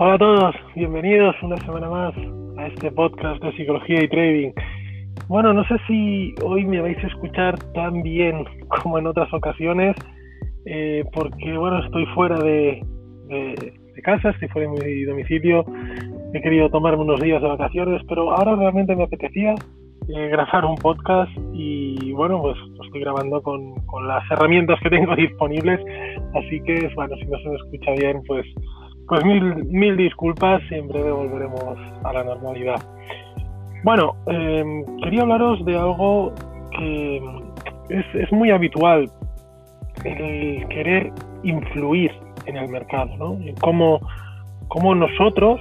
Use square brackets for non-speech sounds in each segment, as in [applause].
Hola a todos, bienvenidos una semana más a este podcast de psicología y trading. Bueno, no sé si hoy me vais a escuchar tan bien [laughs] como en otras ocasiones, eh, porque bueno, estoy fuera de, casa, estoy fuera de mi domicilio, he querido tomarme unos días de vacaciones, pero ahora realmente me apetecía eh, grabar un podcast y bueno, pues lo estoy grabando con, con las herramientas que tengo [laughs] disponibles, así que bueno, si no se me escucha bien, pues pues mil, mil disculpas en breve volveremos a la normalidad. Bueno, em, quería hablaros de algo que es, muy habitual, el querer influir en el mercado, ¿no? cómo, nosotros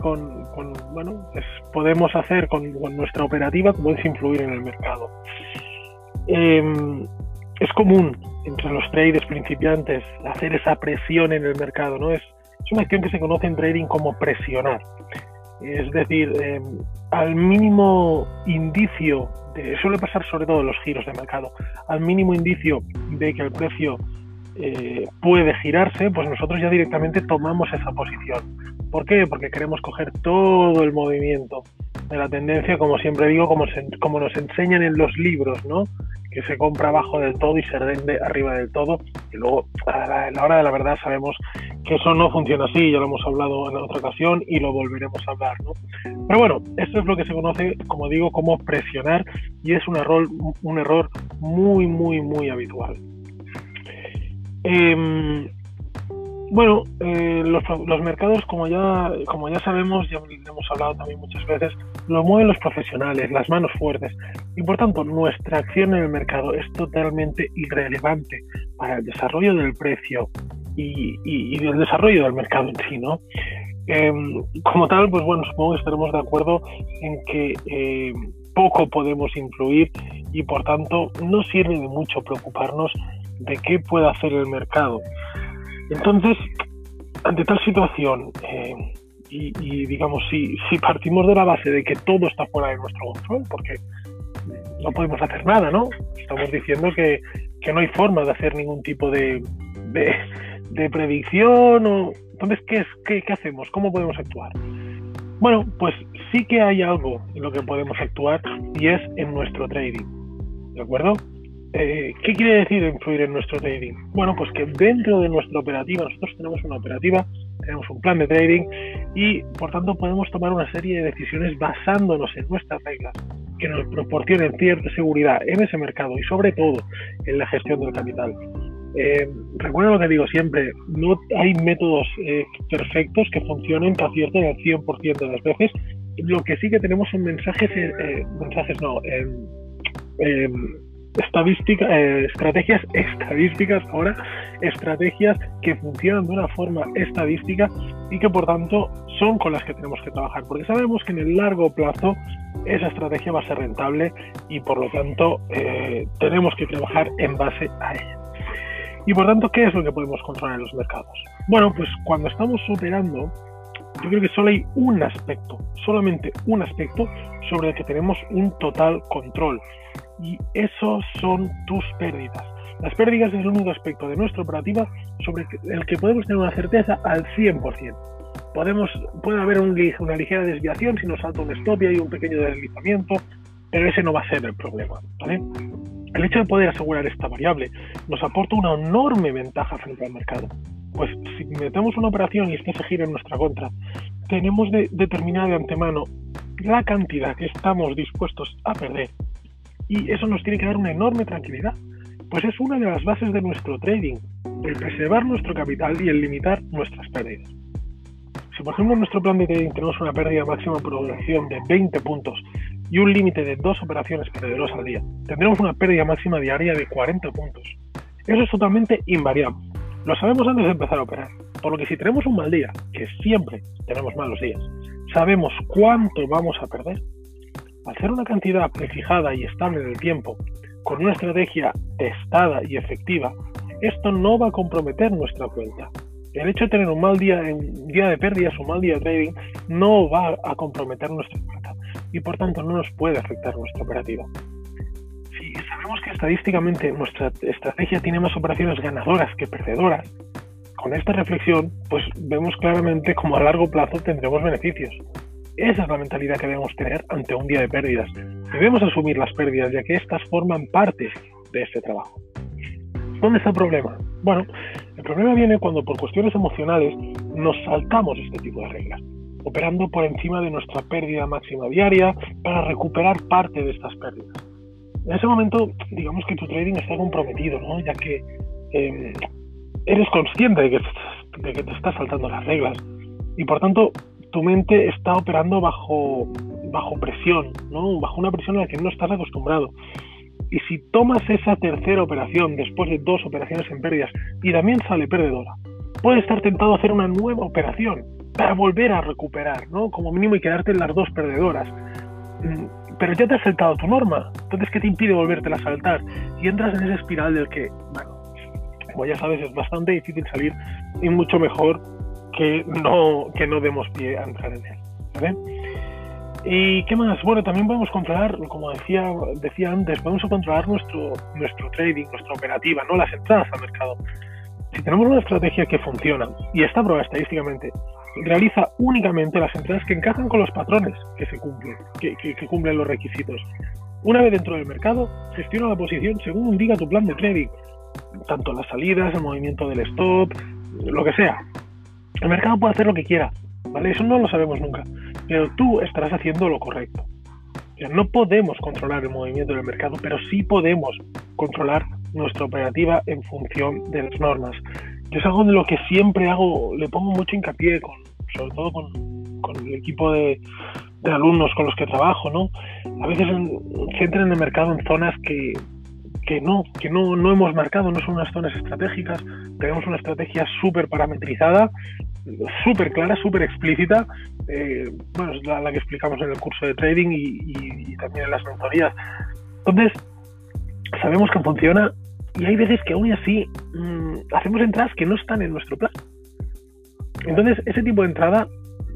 con, bueno, pues podemos hacer con, nuestra operativa, cómo es influir en el mercado. Em, es común entre los traders principiantes hacer esa presión en el mercado, ¿no? Es, es una acción que se conoce en trading como presionar. Es decir, eh, al mínimo indicio, de, suele pasar sobre todo en los giros de mercado, al mínimo indicio de que el precio eh, puede girarse, pues nosotros ya directamente tomamos esa posición. ¿Por qué? Porque queremos coger todo el movimiento de la tendencia, como siempre digo, como, como nos enseñan en los libros, ¿no? Que se compra abajo del todo y se vende arriba del todo. Y luego, a la, hora de la verdad, sabemos que eso no funciona así, ya lo hemos hablado en otra ocasión y lo volveremos a hablar. ¿no? Pero bueno, esto es lo que se conoce, como digo, como presionar y es un error, un error muy, muy, muy habitual. Eh, bueno, eh, los, mercados, como ya, como ya sabemos, ya hemos hablado también muchas veces, lo mueven los profesionales, las manos fuertes. Y por tanto, nuestra acción en el mercado es totalmente irrelevante para el desarrollo del precio y, y, el desarrollo del mercado en sí, ¿no? Em, como tal, pues bueno, supongo que estaremos de acuerdo en que eh, poco podemos influir y por tanto no sirve de mucho preocuparnos de qué puede hacer el mercado. Entonces, ante tal situación, eh, y, digamos, si, si partimos de la base de que todo está fuera de nuestro control, porque no podemos hacer nada, ¿no? Estamos diciendo que, no hay forma de hacer ningún tipo de, de, predicción. O... Entonces, ¿qué, es, qué, ¿qué hacemos? ¿Cómo podemos actuar? Bueno, pues sí que hay algo en lo que podemos actuar y es en nuestro trading. ¿De acuerdo? Eh, ¿Qué quiere decir influir en nuestro trading? Bueno, pues que dentro de nuestra operativa, nosotros tenemos una operativa, tenemos un plan de trading y por tanto podemos tomar una serie de decisiones basándonos en nuestras reglas que nos proporcionen cierta seguridad en ese mercado y sobre todo en la gestión del capital. Eh, recuerda lo que digo siempre, no hay métodos eh, perfectos que funcionen, que acierten el 100% de las veces. Lo que sí que tenemos son mensajes, eh, mensajes no, estadística, eh, estrategias [laughs] estadísticas ahora, estrategias que funcionan de una forma estadística y que por tanto son con las que tenemos que trabajar, porque sabemos que en el largo plazo esa estrategia va a ser rentable y por lo tanto eh, tenemos que trabajar en base a ella. Y por tanto, ¿qué es lo que podemos controlar en los mercados? Bueno, pues cuando estamos operando, yo creo que solo hay un aspecto, solamente un aspecto sobre el que tenemos un total control y esos son tus pérdidas. Las pérdidas es el único aspecto de nuestra operativa sobre el que podemos tener una certeza al 100%. Podemos, puede haber una ligera desviación si nos salta un stop y hay un pequeño deslizamiento, pero ese no va a ser el problema. El hecho de poder asegurar esta variable nos aporta una enorme ventaja frente al mercado. Pues si metemos una operación y esta se gira en nuestra contra, tenemos de determinar de antemano la cantidad que estamos dispuestos a perder y eso nos tiene que dar una enorme tranquilidad, pues es una de las bases de nuestro trading, el preservar nuestro capital y el limitar nuestras pérdidas. Si por ejemplo en nuestro plan de trading tenemos una pérdida máxima por operación de 20 puntos y un límite de dos operaciones perdedoras al día, tendremos una pérdida máxima diaria de 40 puntos. Eso es totalmente invariable. Lo sabemos antes de empezar a operar, por lo que si tenemos un mal día, que siempre tenemos malos días, sabemos cuánto vamos a perder, hacer una cantidad prefijada y estable en el tiempo, con una estrategia testada y efectiva, esto no va a comprometer nuestra cuenta. El hecho de tener un mal día, un día de pérdidas, un mal día de trading, no va a comprometer nuestra cuenta y por tanto no nos puede afectar nuestra operativa. Si sabemos que estadísticamente nuestra estrategia tiene más operaciones ganadoras que perdedoras, con esta reflexión, pues vemos claramente cómo a largo plazo tendremos beneficios. Esa es la mentalidad que debemos tener ante un día de pérdidas. Debemos asumir las pérdidas, ya que éstas forman parte de este trabajo. ¿Dónde está el problema? Bueno, el problema viene cuando por cuestiones emocionales nos saltamos este tipo de reglas, operando por encima de nuestra pérdida máxima diaria para recuperar parte de estas pérdidas. En ese momento, digamos que tu trading está comprometido, ¿no? ya que em, eres consciente de que, de que te estás saltando las reglas y por tanto tu mente está operando bajo, bajo presión, ¿no? bajo una presión a la que no estás acostumbrado. Y si tomas esa tercera operación después de dos operaciones en pérdidas y también sale perdedora, puedes estar tentado a hacer una nueva operación para volver a recuperar, ¿no? Como mínimo y quedarte en las dos perdedoras. Mm, pero ya te has saltado tu norma, entonces ¿qué te impide volverte a saltar? Y entras en esa espiral del que, bueno, como ya sabes, es bastante difícil salir y mucho mejor que no, que no demos pie a entrar en él. ¿vale? ¿Y qué más? Bueno, también podemos controlar, como decía, decía antes, podemos controlar nuestro, nuestro trading, nuestra operativa, no las entradas al mercado. Si tenemos una estrategia que funciona y está probada estadísticamente, realiza únicamente las entradas que encajan con los patrones que se cumplen, que, que, cumplen los requisitos. Una vez dentro del mercado, gestiona la posición según indica tu plan de trading, tanto las salidas, el movimiento del stop, lo que sea. El mercado puede hacer lo que quiera, ¿vale? Eso no lo sabemos nunca pero tú estarás haciendo lo correcto. no podemos controlar el movimiento del mercado, pero sí podemos controlar nuestra operativa en función de las normas. es algo de lo que siempre hago, le pongo mucho hincapié, con, sobre todo con, el equipo de, alumnos con los que trabajo, ¿no? A veces se entra en el mercado en zonas que, que no, que no, no hemos marcado, no son unas zonas estratégicas, tenemos una estrategia súper parametrizada súper clara, súper explícita, eh, bueno, es la, que explicamos en el curso de trading y, también en las mentorías. Entonces, sabemos que funciona y hay veces que aún así mm, hacemos entradas que no están en nuestro plan. Entonces, ese tipo de entrada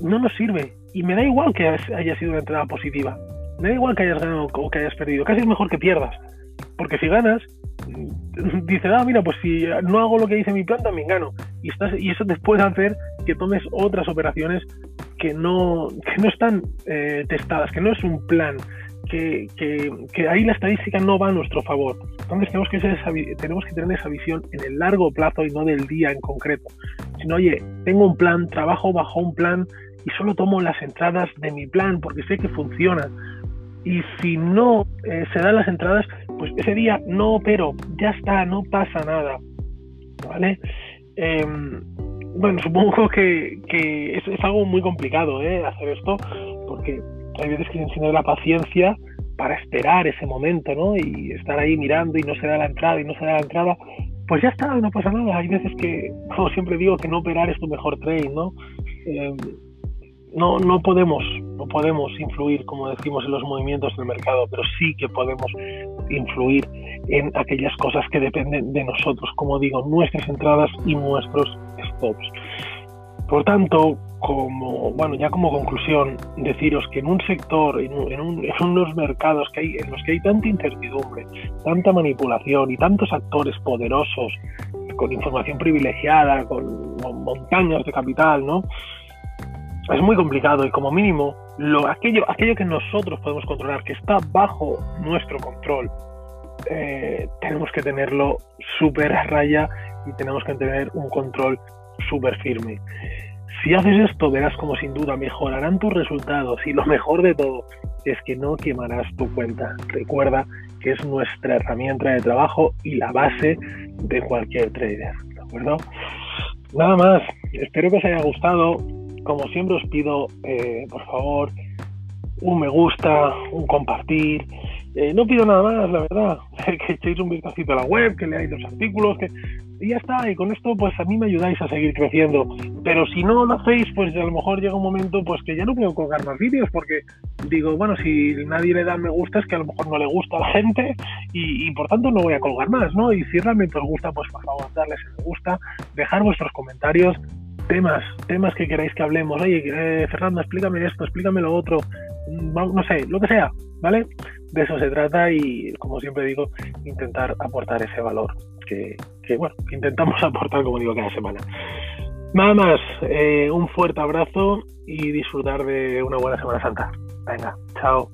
no nos sirve y me da igual que haya sido una entrada positiva. Me da igual que hayas ganado o que hayas perdido. Casi es mejor que pierdas. Porque si ganas, dice, ah, mira, pues si no hago lo que dice mi plan, también gano. Y, estás, y eso te puede hacer que tomes otras operaciones que no, que no están eh, testadas, que no es un plan, que, que, ahí la estadística no va a nuestro favor. Entonces tenemos que, ser tenemos que tener esa visión en el largo plazo y no del día en concreto. Sino, oye, tengo un plan, trabajo bajo un plan y solo tomo las entradas de mi plan porque sé que funcionan. Y si no eh, se dan las entradas, pues ese día no pero ya está, no pasa nada, ¿vale? Em, bueno, [laughs] supongo que, es, algo muy complicado ¿eh? hacer esto, porque hay veces que se enseña la paciencia para esperar ese momento, ¿no? Y estar ahí mirando y no se da la entrada y no se da la entrada, pues ya está, no pasa nada. Hay veces que, [laughs] como siempre digo, que no operar es tu mejor trade, ¿no? Em, no, no podemos, no podemos influir, como decimos, en los movimientos del mercado, pero sí que podemos influir en aquellas cosas que dependen de nosotros, como digo, nuestras entradas y nuestros stops. Por tanto, como bueno, ya como conclusión, deciros que en un sector, en, unos mercados que hay, en los que hay tanta incertidumbre, tanta manipulación y tantos actores poderosos con información privilegiada, con montañas de capital, ¿no? es muy complicado y como mínimo lo, aquello, aquello que nosotros podemos controlar, que está bajo nuestro control, eh, tenemos que tenerlo súper a raya y tenemos que tener un control súper firme. Si haces esto, verás como sin duda mejorarán tus resultados y lo mejor de todo es que no quemarás tu cuenta. Recuerda que es nuestra herramienta de trabajo y la base de cualquier trader. ¿De acuerdo? Nada más. Espero que os haya gustado como siempre os pido, eh, por favor, un me gusta, un compartir. Eh, no pido nada más, la verdad, [laughs] que echéis un vistacito a la web, que leáis los artículos, que y ya está, y con esto pues a mí me ayudáis a seguir creciendo. Pero si no lo hacéis, pues a lo mejor llega un momento pues que ya no puedo colgar más vídeos, porque digo, bueno, si nadie le da me gusta es que a lo mejor no le gusta a la gente y, por tanto no voy a colgar más, ¿no? Y si realmente os gusta, pues por favor, darles me gusta, dejar vuestros comentarios, temas, temas que queráis que hablemos. Oye, eh, Fernando, explícame esto, explícame lo otro. no sé, lo que sea, ¿vale? De eso se trata y, como siempre digo, intentar aportar ese valor que, bueno, intentamos [laughs] aportar, como digo, cada semana. Nada más, eh, un fuerte abrazo y disfrutar de una buena Semana Santa. Venga, chao.